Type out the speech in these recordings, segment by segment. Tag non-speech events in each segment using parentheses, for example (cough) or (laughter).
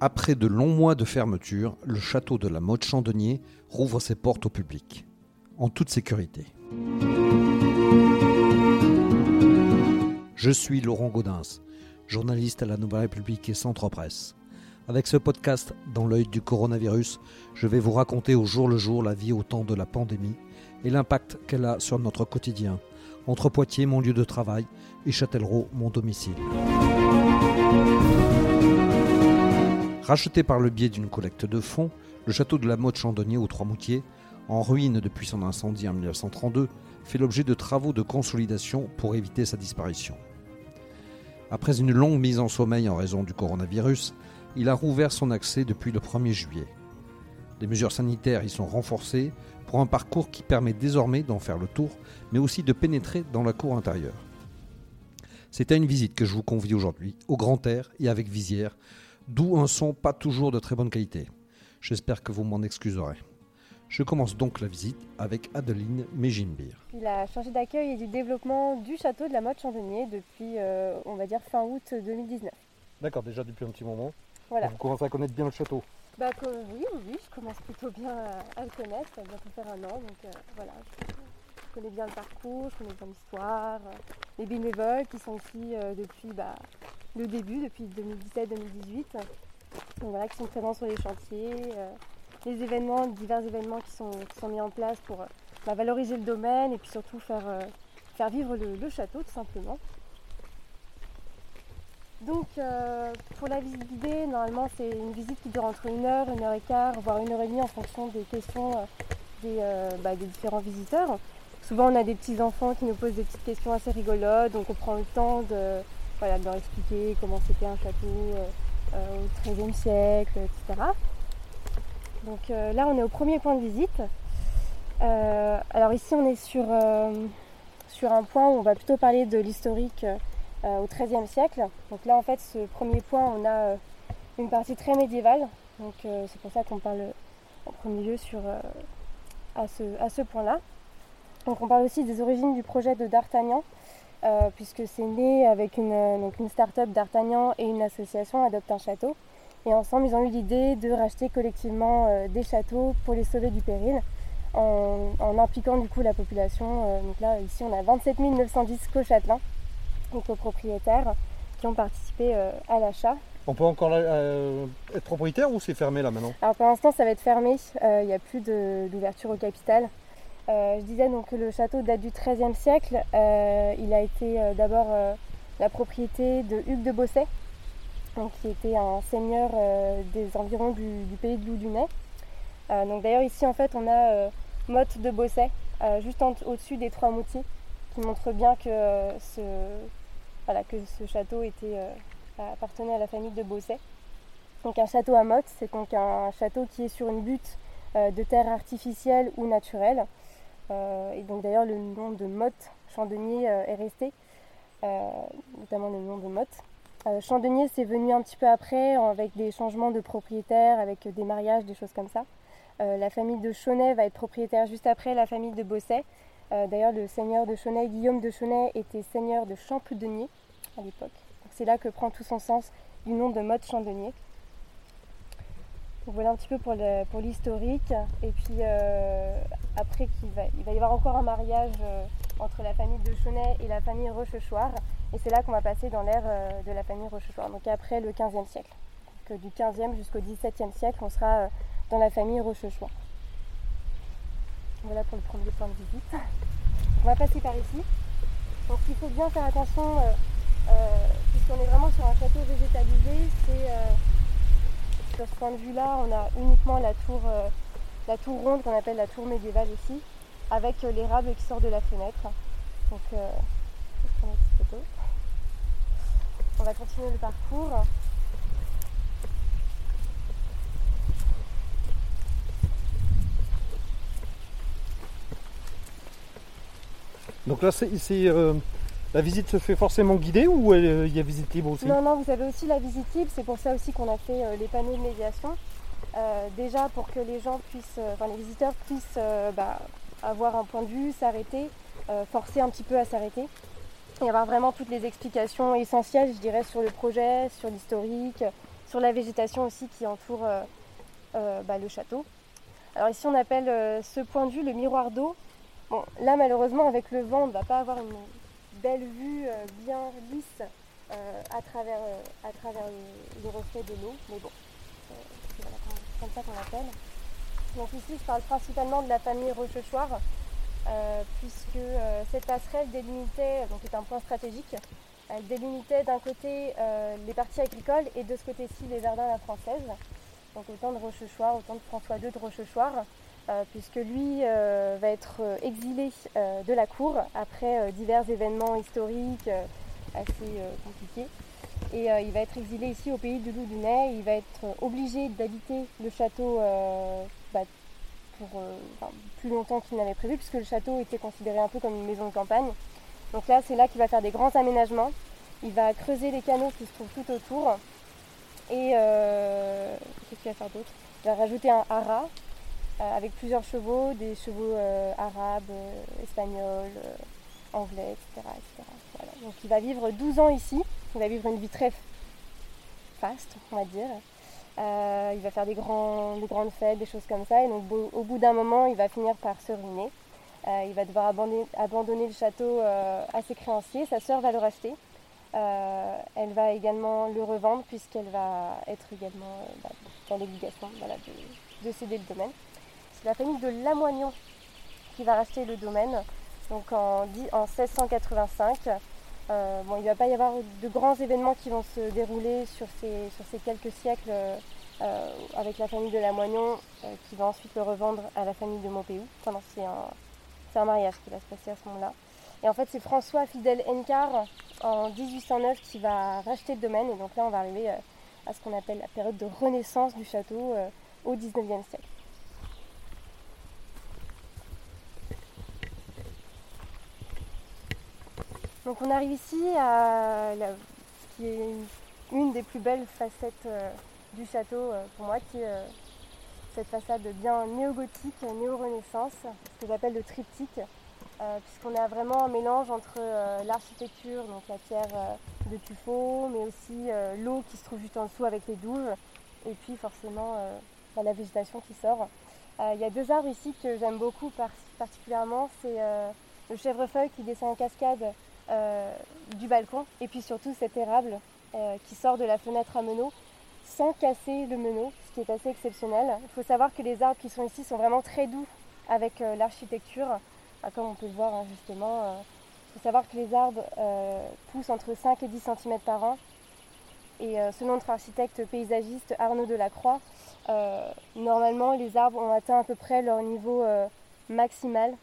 Après de longs mois de fermeture, le château de la Motte Chandonnier rouvre ses portes au public, en toute sécurité. Je suis Laurent Gaudens, journaliste à la Nouvelle République et Centre Presse. Avec ce podcast, dans l'œil du coronavirus, je vais vous raconter au jour le jour la vie au temps de la pandémie et l'impact qu'elle a sur notre quotidien, entre Poitiers, mon lieu de travail, et Châtellerault, mon domicile. Racheté par le biais d'une collecte de fonds, le château de la Motte Chandonnier aux Trois-Moutiers, en ruine depuis son incendie en 1932, fait l'objet de travaux de consolidation pour éviter sa disparition. Après une longue mise en sommeil en raison du coronavirus, il a rouvert son accès depuis le 1er juillet. Les mesures sanitaires y sont renforcées pour un parcours qui permet désormais d'en faire le tour, mais aussi de pénétrer dans la cour intérieure. C'est à une visite que je vous convie aujourd'hui, au grand air et avec visière, d'où un son pas toujours de très bonne qualité. J'espère que vous m'en excuserez. Je commence donc la visite avec Adeline Mégimbir. Il a changé d'accueil et du développement du château de la Motte Chandonnier depuis, euh, on va dire, fin août 2019. D'accord, déjà depuis un petit moment. Voilà. Vous commencez à connaître bien le château. Bah, que- oui, oui, oui, je commence plutôt bien à, à le connaître. Ça va bientôt faire un an, donc euh, voilà. Je, je connais bien le parcours, je connais bien l'histoire, euh, les bénévoles qui sont ici euh, depuis bah, le début, depuis 2017-2018. Donc voilà, qui sont présents sur les chantiers, euh, les événements, divers événements qui sont, mis en place pour euh, bah, valoriser le domaine et puis surtout faire, euh, faire vivre le, château tout simplement. Donc euh, pour la visite guidée, normalement c'est une visite qui dure entre une heure, une heure et quart, voire une heure et demie en fonction des questions des, bah, des différents visiteurs. Souvent on a des petits enfants qui nous posent des petites questions assez rigolotes, donc on prend le temps de, voilà, de leur expliquer comment c'était un château au XIIIe siècle, etc. Donc euh, là on est au premier point de visite. Euh, alors ici on est sur, euh, sur un point où on va plutôt parler de l'historique au XIIIe siècle. Donc là, en fait, ce premier point, on a une partie très médiévale. Donc c'est pour ça qu'on parle en premier lieu sur, à ce, à ce point-là. Donc on parle aussi des origines du projet de D'Artagnan, puisque c'est né avec une, une start-up D'Artagnan et une association Adopte un château. Et ensemble, ils ont eu l'idée de racheter collectivement euh, des châteaux pour les sauver du péril, en, en impliquant du coup la population. Euh, donc là, ici, on a 27 910 co-châtelains donc aux propriétaires qui ont participé euh, à l'achat. On peut encore euh, être propriétaire ou c'est fermé là maintenant? Alors pour l'instant ça va être fermé, Euh, il n'y a plus d'ouverture au capital. Euh, je disais donc que le château date du XIIIe siècle. Il a été d'abord la propriété de Hugues de Bosset, qui était un seigneur euh, des environs du, pays de Loudunais. Euh, donc d'ailleurs ici en fait on a euh, Motte de Bosset, juste au-dessus des trois moutiers, qui montre bien que, ce, voilà, que ce château était, appartenait à la famille de Bosset. Donc un château à motte, c'est donc un château qui est sur une butte de terre artificielle ou naturelle. Et donc d'ailleurs le nom de motte chandonnier est resté, notamment le nom de motte. Euh, chandonnier c'est venu un petit peu après avec des changements de propriétaires, avec des mariages, des choses comme ça. Euh, la famille de Chaunet va être propriétaire juste après la famille de Bosset. Euh, d'ailleurs le seigneur de Chaunet, Guillaume de Chaunet, était seigneur de Champdenier à l'époque. C'est là que prend tout son sens du nom de motte chandonnier. Voilà un petit peu pour l'historique. Et puis euh, après, qu'il va, il va y avoir encore un mariage euh, entre la famille de Chaunet et la famille Rochechouart. Et c'est là qu'on va passer dans l'ère euh, de la famille Rochechouart, donc après le 15e siècle. Du 15e jusqu'au 17e siècle, on sera dans la famille Rochechouart. Voilà pour le premier point de visite. On va passer par ici. Donc il faut bien faire attention, puisqu'on est vraiment sur un château végétalisé, c'est sur ce point de vue-là, on a uniquement la tour, euh, ronde qu'on appelle la tour médiévale aussi, avec euh, l'érable qui sort de la fenêtre. Donc, euh. On va continuer le parcours. Donc là, c'est euh, La visite se fait forcément guidée ou euh, il y a visite libre aussi Non, non, vous avez aussi la visite libre, c'est pour ça aussi qu'on a fait euh, les panneaux de médiation. Euh, déjà pour que les gens puissent, enfin les visiteurs puissent bah, avoir un point de vue, s'arrêter, forcer un petit peu à s'arrêter et avoir vraiment toutes les explications essentielles, je dirais, sur le projet, sur l'historique, sur la végétation aussi qui entoure bah, le château. Alors ici on appelle ce point de vue le miroir d'eau. Bon, là malheureusement avec le vent on ne va pas avoir une belle vue euh, bien lisse euh, à travers, euh, à travers le, de l'eau. Mais bon, c'est comme ça qu'on l'appelle. Donc ici, je parle principalement de la famille Rochechouart, puisque cette passerelle délimitait, donc est un point stratégique, elle délimitait d'un côté les parties agricoles et de ce côté-ci les jardins à la française. Donc autant de Rochechouart, autant de François II de Rochechouart. Euh, puisque lui euh, va être euh, exilé de la cour après divers événements historiques assez compliqués. Et il va être exilé ici au pays de Loudunais. Il va être obligé d'habiter le château bah, pour plus longtemps qu'il n'avait prévu, puisque le château était considéré un peu comme une maison de campagne. Donc là, c'est là qu'il va faire des grands aménagements. Il va creuser les canaux qui se trouvent tout autour. Et qu'est-ce qu'il va faire d'autre? Il va rajouter un haras avec plusieurs chevaux, des chevaux euh, arabes, euh, espagnols, anglais, etc. Donc il va vivre 12 ans ici, il va vivre une vie très faste, on va dire. il va faire des, grands, grandes fêtes, des choses comme ça. Et donc au bout d'un moment, il va finir par se ruiner. il va devoir abandonner, le château à ses créanciers. Sa sœur va le racheter. elle va également le revendre puisqu'elle va être également bah, dans l'obligation de, céder le domaine. C'est la famille de Lamoignon qui va racheter le domaine, donc en, en 1685. Euh, bon, il ne va pas y avoir de grands événements qui vont se dérouler sur ces, sur ces quelques siècles euh, avec la famille de Lamoignon euh, qui va ensuite le revendre à la famille de Montpéou. Enfin, c'est un, mariage qui va se passer à ce moment-là. Et en fait, c'est François Fidèle Encar en 1809 qui va racheter le domaine. Et donc là, on va arriver à ce qu'on appelle la période de renaissance du château au 19e siècle. Donc on arrive ici à ce qui est une, des plus belles facettes euh, du château euh, pour moi, qui est euh, cette façade bien néo-gothique, néo-renaissance, ce que j'appelle le triptyque, puisqu'on a vraiment un mélange entre l'architecture, donc la pierre de tuffeau, mais aussi l'eau qui se trouve juste en dessous avec les douves, et puis forcément bah, la végétation qui sort. Il y a deux arbres ici que j'aime beaucoup particulièrement, c'est le chèvrefeuille qui descend en cascade du balcon et puis surtout cet érable euh, qui sort de la fenêtre à meneaux sans casser le meneau, ce qui est assez exceptionnel. Il faut savoir que les arbres qui sont ici sont vraiment très doux avec euh, l'architecture, ah, comme on peut le voir hein, justement. Il faut savoir que les arbres poussent entre 5 et 10 cm par an. Et selon notre architecte paysagiste Arnaud Delacroix, normalement les arbres ont atteint à peu près leur niveau maximal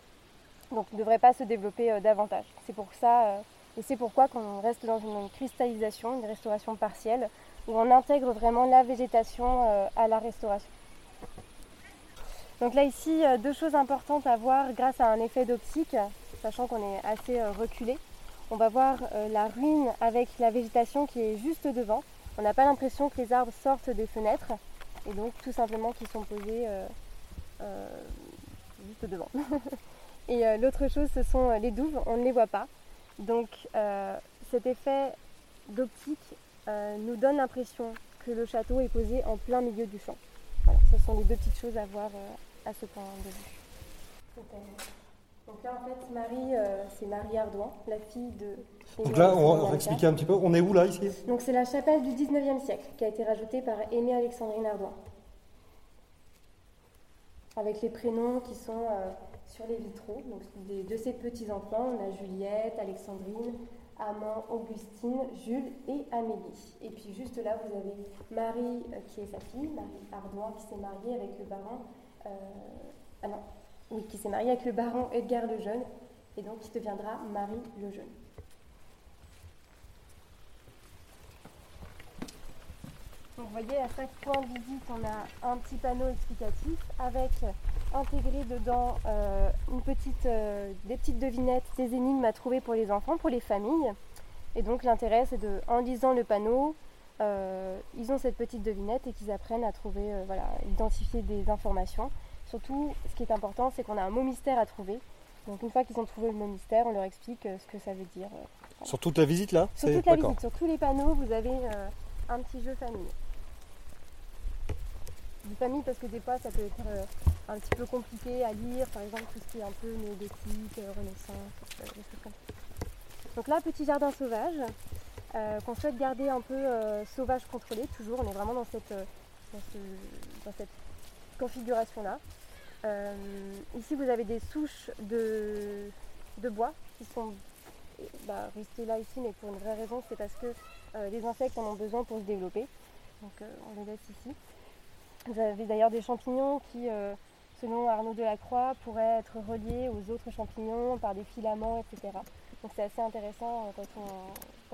donc ne devrait pas se développer euh, davantage. C'est pour ça, euh, et c'est pourquoi qu'on reste dans une, cristallisation, une restauration partielle, où on intègre vraiment la végétation euh, à la restauration. Donc là ici, deux choses importantes à voir grâce à un effet d'optique, sachant qu'on est assez reculé. On va voir la ruine avec la végétation qui est juste devant. On n'a pas l'impression que les arbres sortent des fenêtres, et donc tout simplement qu'ils sont posés juste devant. (laughs) Et euh, l'autre chose, ce sont euh, les douves, on ne les voit pas. Donc euh, cet effet d'optique nous donne l'impression que le château est posé en plein milieu du champ. Voilà, ce sont les deux petites choses à voir à ce point de vue. Donc là, en fait, Marie, c'est Marie Ardouin, la fille de. Donc là, on va expliquer un petit peu. On est où là, ici? Donc c'est la chapelle du 19e siècle qui a été rajoutée par Aimée Alexandrine Ardouin. Avec les prénoms qui sont sur les vitraux. Donc, de ces petits-enfants, on a Juliette, Alexandrine, Amand, Augustine, Jules et Amélie. Et puis juste là, vous avez Marie, euh, qui est sa fille, Marie Ardoin, qui s'est mariée avec le baron. Euh, ah non, oui, qui s'est mariée avec le baron Edgar le Jeune, et donc qui deviendra Marie le Jeune. Donc vous voyez, à chaque point de visite, on a un petit panneau explicatif avec intégré dedans euh, une petite, euh, des petites devinettes, des énigmes à trouver pour les enfants, pour les familles. Et donc l'intérêt c'est de, en lisant le panneau, euh, ils ont cette petite devinette et qu'ils apprennent à trouver, voilà, identifier des informations. Surtout, ce qui est important, c'est qu'on a un mot mystère à trouver. Donc une fois qu'ils ont trouvé le mot mystère, on leur explique ce que ça veut dire. Sur toute la visite là? Sur toute la visite, sur tous les panneaux, vous avez un petit jeu famille. Du famille parce que des fois ça peut être un petit peu compliqué à lire, par exemple tout ce qui est un peu néogothique, euh, renaissance, euh, des choses comme ça. Donc là, petit jardin sauvage, euh, qu'on souhaite garder un peu sauvage contrôlé, toujours, on est vraiment dans cette, dans ce- dans cette configuration-là. Ici, vous avez des souches de, de bois qui sont bah, restées là ici, mais pour une vraie raison, c'est parce que les insectes en ont besoin pour se développer. Donc on les laisse ici. Vous avez d'ailleurs des champignons qui, selon Arnaud Delacroix, pourraient être reliés aux autres champignons par des filaments, etc. Donc c'est assez intéressant euh, quand on,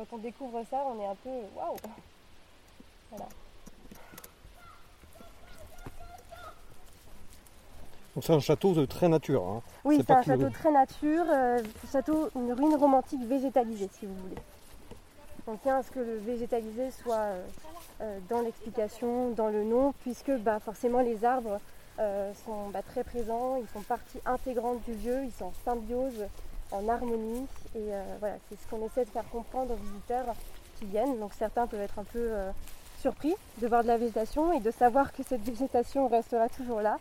quand on découvre ça, on est un peu waouh Voilà. Donc c'est un château de très nature. hein. Oui, C'est un château très nature, euh, château, une ruine romantique végétalisée, si vous voulez. On tient à ce que le végétalisé soit euh, euh, dans l'explication, dans le nom, puisque bah, forcément les arbres euh, sont bah, très présents, ils font partie intégrante du lieu, ils sont en symbiose, en harmonie, et euh, voilà, c'est ce qu'on essaie de faire comprendre aux visiteurs qui viennent. Donc certains peuvent être un peu euh, surpris de voir de la végétation et de savoir que cette (laughs) végétation restera toujours là,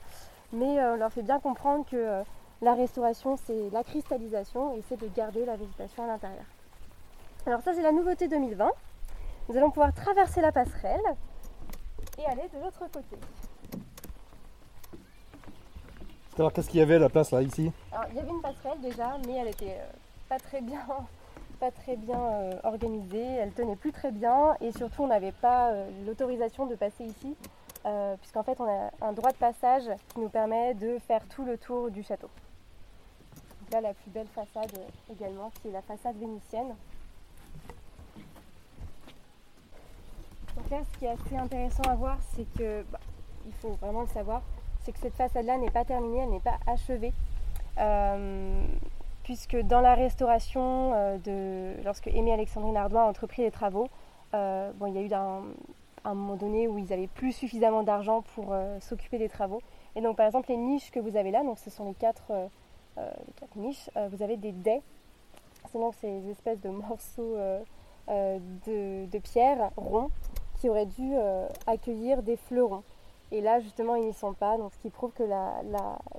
mais on leur fait bien comprendre que la restauration, c'est la cristallisation et c'est de garder la végétation à l'intérieur. Alors ça, c'est la nouveauté 2020. Nous allons pouvoir traverser la passerelle et aller de l'autre côté. Alors qu'est-ce qu'il y avait à la place là, ici? Il y avait une passerelle déjà, mais elle était euh, pas très bien, (laughs) pas très bien euh, organisée. Elle tenait plus très bien et surtout, on n'avait pas euh, l'autorisation de passer ici, puisqu'en fait, on a un droit de passage qui nous permet de faire tout le tour du château. Donc là, la plus belle façade également, qui est la façade vénitienne. Donc là, ce qui est assez intéressant à voir, c'est que, bah, il faut vraiment le savoir, c'est que cette façade-là n'est pas terminée, elle n'est pas achevée. Euh, puisque dans la restauration, euh, de, lorsque Aimé Alexandrine Ardoin a entrepris les travaux, euh, bon, il y a eu un, moment donné où ils n'avaient plus suffisamment d'argent pour s'occuper des travaux. Et donc par exemple les niches que vous avez là, donc ce sont les quatre, niches, vous avez des dais. C'est donc ces espèces de morceaux de, de pierre ronds qui auraient dû accueillir des fleurons. Et là, justement, ils n'y sont pas, donc ce qui prouve que la,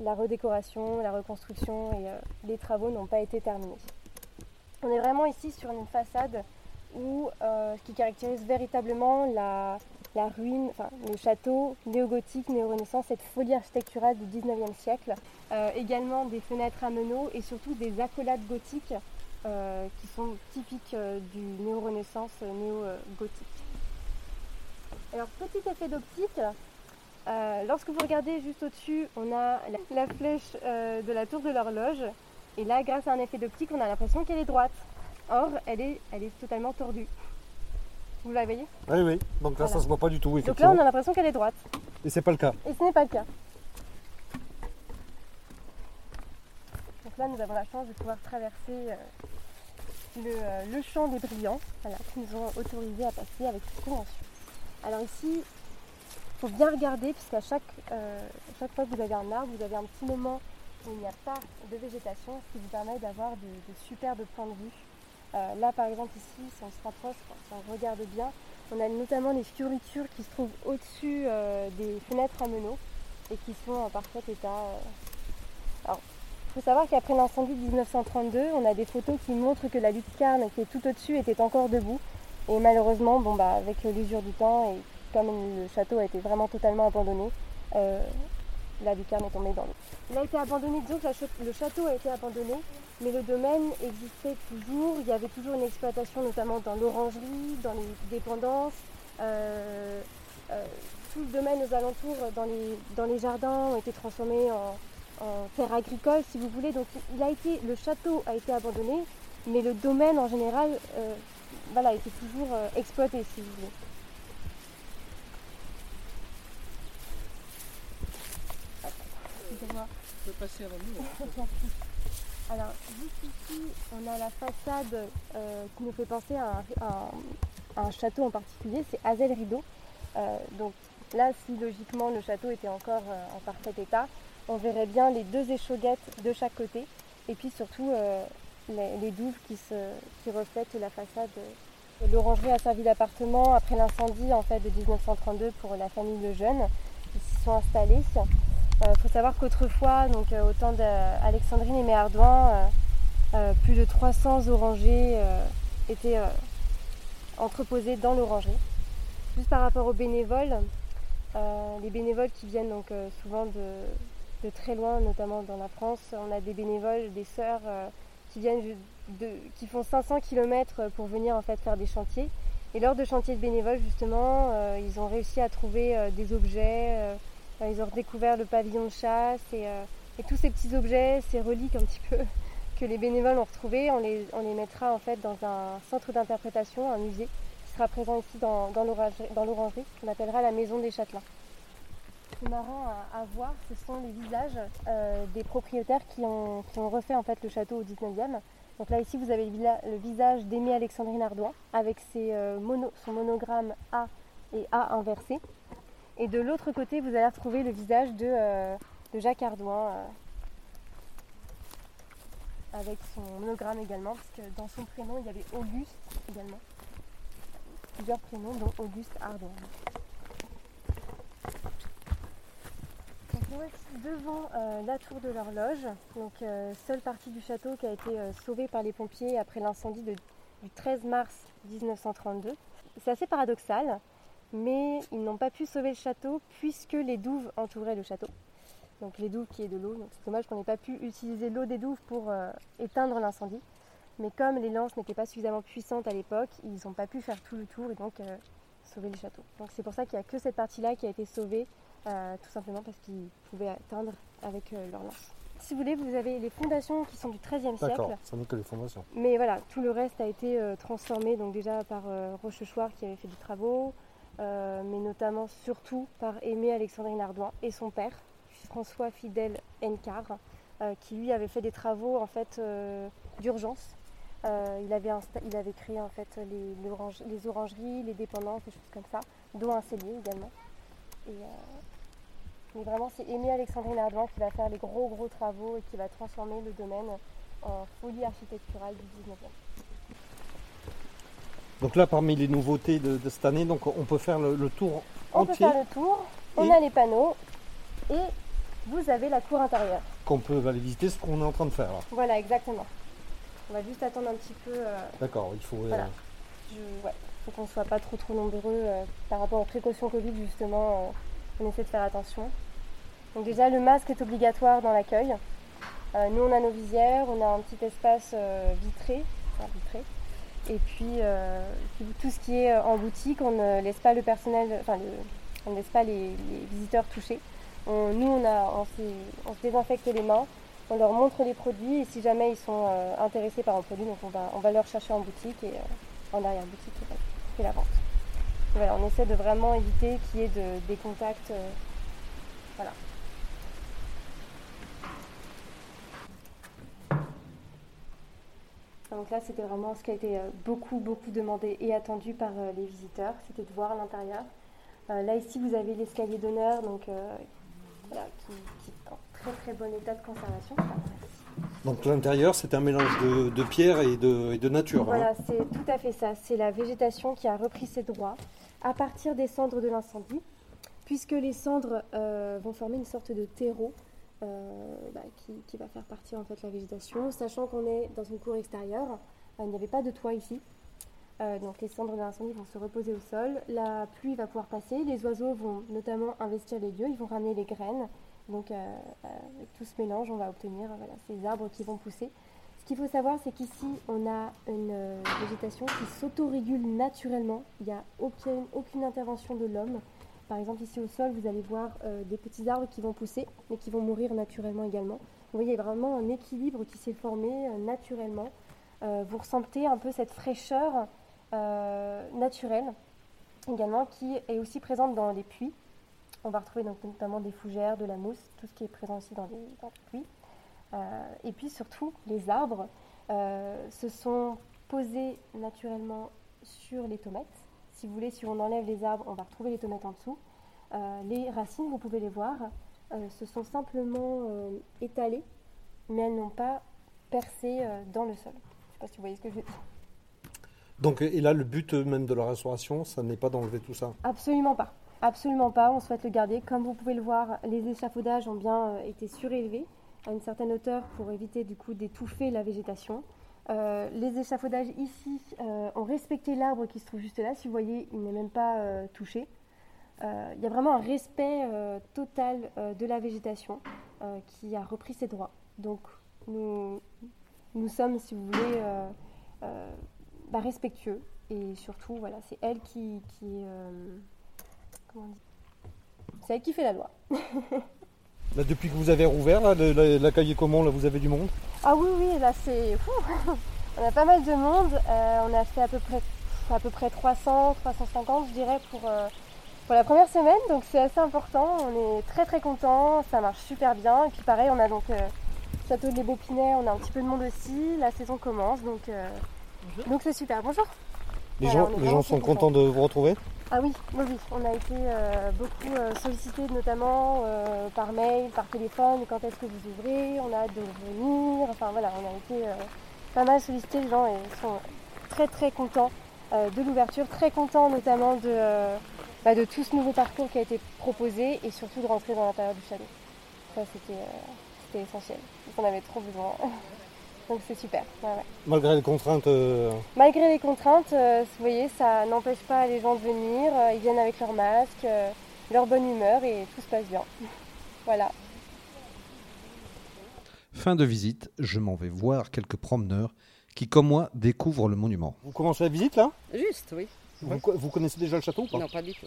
la- redécoration, la reconstruction et euh, les travaux n'ont pas été terminés. On est vraiment ici sur une façade où euh, ce qui caractérise véritablement la, la ruine, enfin le château néo-gothique, néo-renaissance, cette folie architecturale du 19e siècle. Euh, également des fenêtres à meneaux et surtout des accolades gothiques qui sont typiques du néo-renaissance, néo-gothique. Alors petit effet d'optique, euh, lorsque vous regardez juste au-dessus, on a la, la flèche euh, de la tour de l'horloge. Et là, grâce à un effet d'optique, on a l'impression qu'elle est droite. Or, elle est, elle est totalement tordue. Vous la voyez? Oui, oui. Donc là, Voilà. ça se voit pas du tout, Donc là, on a l'impression qu'elle est droite. Et c'est pas le cas. Et ce n'est pas le cas. Donc là, nous avons la chance de pouvoir traverser euh, le, le champ des brillants, voilà, qui nous ont autorisé à passer avec convention. Alors ici, faut bien regarder, puisqu'à chaque, euh, chaque fois que vous avez un arbre, vous avez un petit moment où il n'y a pas de végétation, ce qui vous permet d'avoir de, superbes points de vue. Euh, là, par exemple, ici, si on se rapproche, si on regarde bien, on a notamment les fioritures qui se trouvent au-dessus euh, des fenêtres à meneaux et qui sont en parfait état. Alors, il faut savoir qu'après l'incendie de 1932, on a des photos qui montrent que la lucarne qui est tout au-dessus était encore debout. Et malheureusement, bon, bah, avec l'usure du temps et comme le château a été vraiment totalement abandonné, euh, la lucarne est tombée dans l'eau. Il a été abandonné, disons que le château a été abandonné, mais le domaine existait toujours. Il y avait toujours une exploitation, notamment dans l'orangerie, dans les dépendances. Euh, euh, tout le domaine aux alentours, dans les, jardins, ont été transformés en, terre agricole, si vous voulez. Donc, le château a été abandonné, mais le domaine en général, euh, était toujours euh, exploité, si vous voulez. Passer avant nous. (laughs) Alors, juste ici, on a la façade euh, qui nous fait penser à un, à un- à un château en particulier, c'est Hazel Rideau. Euh, donc là, si logiquement le château était encore euh, en parfait état, on verrait bien les deux échauguettes de chaque côté et puis surtout les, les douves qui, se, qui reflètent la façade. L'orangerie a servi d'appartement après l'incendie en fait, de 1932 pour la famille Lejeune qui s'y sont installés. Il faut savoir qu'autrefois, donc euh, au temps d'Alexandrine et Méardouin, euh, euh, plus de 300 orangers euh, étaient euh, entreposés dans l'orangerie. Juste par rapport aux bénévoles, euh, les bénévoles qui viennent donc euh, souvent de, très loin, notamment dans la France, on a des bénévoles, des sœurs euh, qui viennent qui font 500 km pour venir en fait faire des chantiers. Et lors de chantiers de bénévoles, justement, euh, ils ont réussi à trouver euh, des objets. Ils ont redécouvert le pavillon de chasse et, euh, et tous ces petits objets, ces reliques un petit peu (laughs) que les bénévoles ont retrouvés, on les, mettra en fait dans un centre d'interprétation, un musée qui sera présent ici dans, l'orangerie, qu'on appellera la maison des châtelains. Ce qui est marrant à, voir, ce sont les visages euh, des propriétaires qui ont, refait en fait le château au 19e. Donc là ici vous avez le, visage d'Aimé Alexandrine Ardouin avec euh, son monogramme A et A inversé. Et de l'autre côté, vous allez retrouver le visage de, euh, de Jacques Ardouin, euh, avec son monogramme également, puisque dans son prénom, il y avait Auguste également. Plusieurs prénoms, dont Auguste Ardouin. Donc nous voici devant euh, la tour de l'horloge, donc seule partie du château qui a été sauvée par les pompiers après l'incendie du 13 mars 1932. C'est assez paradoxal, mais ils n'ont pas pu sauver le château puisque les douves entouraient le château. Donc les douves qui est de l'eau, donc c'est dommage qu'on n'ait pas pu utiliser l'eau des douves pour euh, éteindre l'incendie. Mais comme les lances n'étaient pas suffisamment puissantes à l'époque, ils n'ont pas pu faire tout le tour et donc euh, sauver le château. Donc c'est pour ça qu'il n'y a que cette partie-là qui a été sauvée, euh, tout simplement parce qu'ils pouvaient atteindre avec leurs lances. Si vous voulez, vous avez les fondations qui sont du XIIIe siècle. D'accord, ça n'est que les fondations. Mais voilà, tout le reste a été transformé donc déjà par Rochechouart qui avait fait des travaux, euh, mais notamment surtout par Aimé Alexandrine Ardouin et son père, François Fidèle Encar, euh, qui lui avait fait des travaux en fait euh, d'urgence. Euh, il, avait il créé en fait les, orangeries, les dépendances, des choses comme ça, dont un cellier également. Mais vraiment, c'est Aimé Alexandrine Ardouin qui va faire les gros gros travaux et qui va transformer le domaine en folie architecturale du 19e. Donc là, parmi les nouveautés de, de cette année, donc on peut faire le, le tour On peut entier faire le tour, on a les panneaux et vous avez la cour intérieure. qu'on peut aller visiter, ce qu'on est en train de faire là. Voilà, exactement. On va juste attendre un petit peu. euh, D'accord, il faut. euh, Voilà. je- ouais, faut qu'on soit pas trop trop nombreux euh, par rapport aux précautions Covid justement. euh, on essaie de faire attention. Donc déjà le masque est obligatoire dans l'accueil. Nous on a nos visières, on a un petit espace vitré, enfin, vitré. Et puis, euh, tout ce qui est euh, en boutique, on ne laisse pas le personnel, enfin on ne laisse pas les, visiteurs toucher. On- nous on, a, on, se désinfecte les mains, on leur montre les produits et si jamais ils sont euh, intéressés par un produit, donc on va, on va leur chercher en boutique et en arrière boutique et fait la vente. Et voilà, on essaie de vraiment éviter qu'il y ait de- des contacts. voilà. Donc là, c'était vraiment ce qui a été euh, beaucoup, beaucoup demandé et attendu par euh, les visiteurs, c'était de voir l'intérieur. Euh, là, ici, vous avez l'escalier d'honneur, donc voilà, qui, qui est en très, très bon état de conservation. Donc l'intérieur, c'est un mélange de, de pierre et de, et de nature. hein. Voilà, c'est tout à fait ça. C'est la végétation qui a repris ses droits à partir des cendres de l'incendie, puisque les cendres euh, vont former une sorte de terreau bah, qui, va faire partir en fait la végétation, sachant qu'on est dans une cour extérieure. Euh, il n'y avait pas de toit ici. Euh, donc les cendres de l'incendie vont se reposer au sol, la pluie va pouvoir passer, les oiseaux vont notamment investir les lieux, ils vont ramener les graines. Donc euh, euh, avec tout ce mélange, on va obtenir euh, ces arbres qui vont pousser. Ce qu'il faut savoir, c'est qu'ici, on a une euh, végétation qui s'autorégule naturellement. Il n'y a aucune intervention de l'homme. Par exemple, ici au sol, vous allez voir euh, des petits arbres qui vont pousser, mais qui vont mourir naturellement également. Vous voyez, vraiment un équilibre qui s'est formé euh, naturellement. Euh, vous ressentez un peu cette fraîcheur naturelle également qui est aussi présente dans les puits. On va retrouver donc notamment des fougères, de la mousse, tout ce qui est présent aussi dans les, puits. Et puis surtout, les arbres se sont posés naturellement sur les tomates. Si vous voulez, si on enlève les arbres, on va retrouver les tomates en dessous. Euh, les racines, vous pouvez les voir, euh, se sont simplement euh, étalées, mais elles n'ont pas percé euh, dans le sol. Je ne sais pas si vous voyez ce que je veux dire. Donc, et là, le but même de la restauration, ça n'est pas d'enlever tout ça? Absolument pas. Absolument pas. On souhaite le garder. Comme vous pouvez le voir, les échafaudages ont bien été surélevés à une certaine hauteur pour éviter du coup d'étouffer la végétation. Euh, les échafaudages ici euh, ont respecté l'arbre qui se trouve juste là. Si vous voyez, il n'est même pas euh, touché. Il y a vraiment un respect total de la végétation qui a repris ses droits. Donc nous, nous sommes, si vous voulez, bah, respectueux. Et surtout, voilà, c'est elle qui, C'est elle qui fait la loi. (laughs) Là, depuis que vous avez rouvert, là, le- la- l'accueil est comment Là, vous avez du monde Ah oui, oui, là c'est. (laughs) On a pas mal de monde. Euh, on a fait à peu près, à peu près 300, 350, je dirais, pour, euh, pour la première semaine. Donc c'est assez important. On est très très contents. Ça marche super bien. Et puis pareil, on a donc euh, Château de l'Ébopinay. On a un petit peu de monde aussi. La saison commence. Donc euh, donc c'est super. Bonjour. Les Voilà, gens, les sont contents de vous retrouver Ah oui, oui. On a été euh, beaucoup euh, sollicités, notamment euh, par mail, par téléphone. Quand est-ce que vous ouvrez On a hâte de revenir. Enfin voilà, on a été euh, pas mal sollicités. Les gens sont très très contents de l'ouverture, très contents notamment de, bah, de tout ce nouveau parcours qui a été proposé et surtout de rentrer dans l'intérieur du château. Ça, c'était c'était essentiel. On avait trop besoin. (laughs) Donc c'est super. Ouais, ouais. Malgré les contraintes, euh, Malgré les contraintes, euh, vous voyez, ça n'empêche pas les gens de venir. euh, ils viennent avec leur masque, euh, leur bonne humeur et tout se passe bien. (laughs) voilà. Fin de visite, je m'en vais voir quelques promeneurs qui, comme moi, découvrent le monument. vous commencez la visite là? Juste, oui. vous, co- vous connaissez déjà le château ou pas? Non, pas du tout.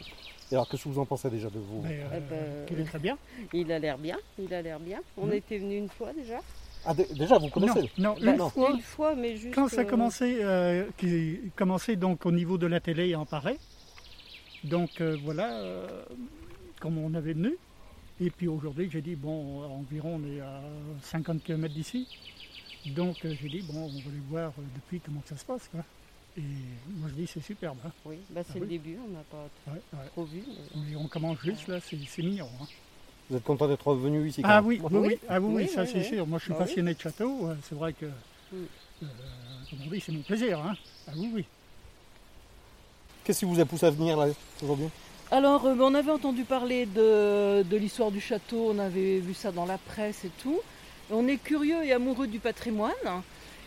Et alors, qu'est-ce que vous en pensez déjà de vous? Euh, Eh ben, qu'il est très bien. (laughs) Il a l'air bien, il a l'air bien. On Mhm. était venu une fois déjà. Ah, dé- déjà, vous connaissez Non, non, une non. fois, Une fois, mais juste. quand ça euh, commençait, euh, qui commençait donc au niveau de la télé en pareil. Donc euh, voilà, euh, comme on avait venu. Et puis aujourd'hui, j'ai dit, bon, environ on est à 50 km d'ici. Donc euh, j'ai dit, bon, on va aller voir depuis comment ça se passe. Quoi. Et moi je dis, c'est superbe. hein. Oui, bah, c'est Ah le oui. début, on n'a pas Ouais, ouais. trop vu. mais- On, on commence juste là, c'est c'est mignon. hein. Vous êtes content d'être venu ici quand Ah oui, oui, Oui. oui, ah oui, oui, Oui, ça oui, c'est oui. sûr. Moi je suis oui. passionné de château, euh, c'est vrai que, euh, comme on dit, c'est mon plaisir. Hein. Ah oui, oui. Qu'est-ce qui vous a poussé à venir là aujourd'hui? Alors, euh, on avait entendu parler de, de l'histoire du château, on avait vu ça dans la presse et tout. On est curieux et amoureux du patrimoine.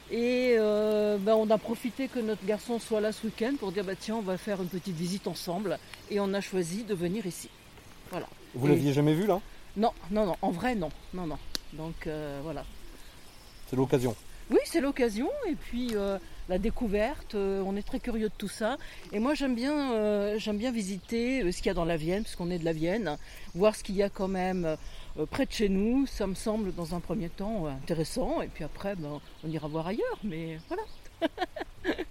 Et euh, ben, on a profité que notre garçon soit là ce week-end pour dire bah, tiens, on va faire une petite visite ensemble. Et on a choisi de venir ici. Vous l'aviez jamais vu là? Non, non, non, en vrai, non. Non, non. Donc euh, voilà. C'est l'occasion. Oui, c'est l'occasion. Et puis euh, la découverte, euh, on est très curieux de tout ça. Et moi, j'aime bien, euh, j'aime bien visiter ce qu'il y a dans la Vienne, puisqu'on est de la Vienne, voir ce qu'il y a quand même près de chez nous. Ça me semble, dans un premier temps, intéressant. Et puis après, ben, on ira voir ailleurs. Mais voilà. (laughs)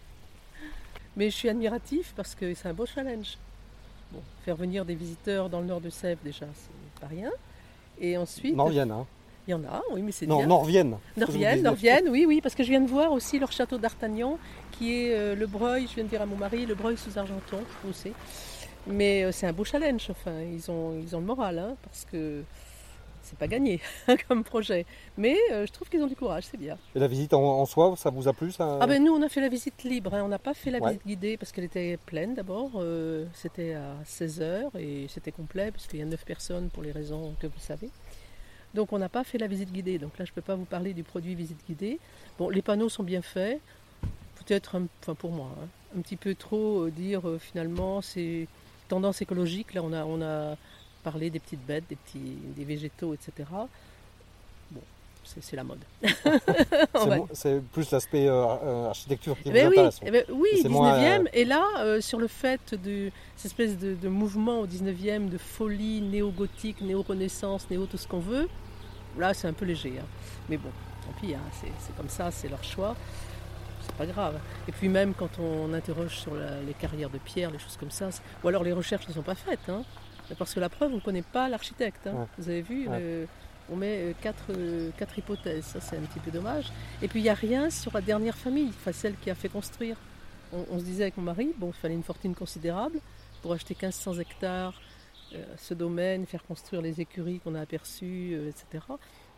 Mais je suis admiratif parce que c'est un beau challenge. Bon, faire venir des visiteurs dans le nord de Sèvres, déjà, c'est pas rien. Et ensuite, Norvienne, hein il y en a, oui, mais c'est Non, bien. Norvienne. Norvienne, Norvienne, oui, oui, parce que je viens de voir aussi leur château d'Artagnan, qui est euh, le Breuil, je viens de dire à mon mari, le Breuil sous Argenton, je sais. Mais euh, c'est un beau challenge, enfin, ils ont, ils ont le moral, hein, parce que c'est pas gagné (laughs) comme projet. Mais euh, je trouve qu'ils ont du courage, c'est bien. Et la visite en, en soi, ça vous a plu ça Ah ben nous on a fait la visite libre, hein. on n'a pas fait la Ouais. visite guidée parce qu'elle était pleine d'abord, Euh, c'était à 16h et c'était complet parce qu'il y a 9 personnes pour les raisons que vous savez. Donc on n'a pas fait la visite guidée, donc là je ne peux pas vous parler du produit visite guidée. Bon les panneaux sont bien faits, peut-être, enfin pour moi, hein, un petit peu trop euh, dire finalement c'est tendance écologique, là on a, on a parlé des petites bêtes, des, petits, des végétaux, etc. Bon, c'est la mode. (laughs) C'est plus l'aspect euh, euh, architecture qui eh ben vous oui, intéresse. eh ben oui, C'est 19e. moins, euh, Et là, euh, sur le fait de cette espèce de, de mouvement au 19e, de folie néo-gothique, néo-renaissance, néo tout ce qu'on veut, là c'est un peu léger. hein. Mais bon, tant pis, hein, c'est comme ça, c'est leur choix. C'est pas grave. Et puis même quand on interroge sur la- les carrières de pierre, les choses comme ça, ou alors les recherches ne sont pas faites. hein. Parce que la preuve, on ne connaît pas l'architecte. hein. Ouais. Vous avez vu, Ouais. le- on met euh, quatre, euh, quatre hypothèses. Ça, c'est un petit peu dommage. Et puis, il n'y a rien sur la dernière famille, enfin, celle qui a fait construire. On, on se disait avec mon mari, bon, il fallait une fortune considérable pour acheter 1500 hectares, euh, ce domaine, faire construire les écuries qu'on a aperçues, euh, etc.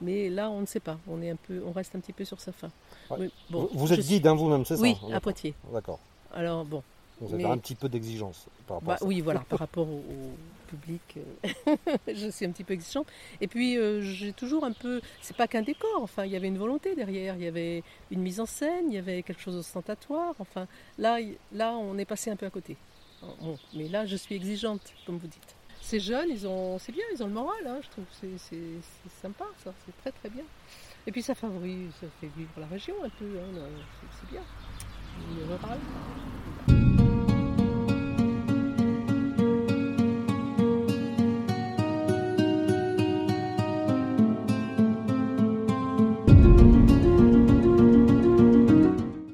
Mais là, on ne sait pas. On, est un peu, on reste un petit peu sur sa fin. Ouais. Oui, bon, vous êtes guide hein, vous-même, c'est ça Oui, D'accord. à Poitiers. D'accord. Alors, bon. Vous avez Mais- un petit peu d'exigence par rapport Bah, à ça. oui, voilà, par (laughs) rapport au, au public, euh, (laughs) je suis un petit peu exigeante. Et puis, euh, j'ai toujours un peu. C'est pas qu'un décor, enfin, il y avait une volonté derrière, il y avait une mise en scène, il y avait quelque chose d'ostentatoire. Enfin, là, là, on est passé un peu à côté. Bon, mais là, je suis exigeante, comme vous dites. Ces jeunes, ils ont, c'est bien, ils ont le moral, hein, je trouve. C'est, sympa, ça, c'est très très bien. Et puis, ça favorise, ça fait vivre la région un peu, hein, c'est, c'est bien. Le rural.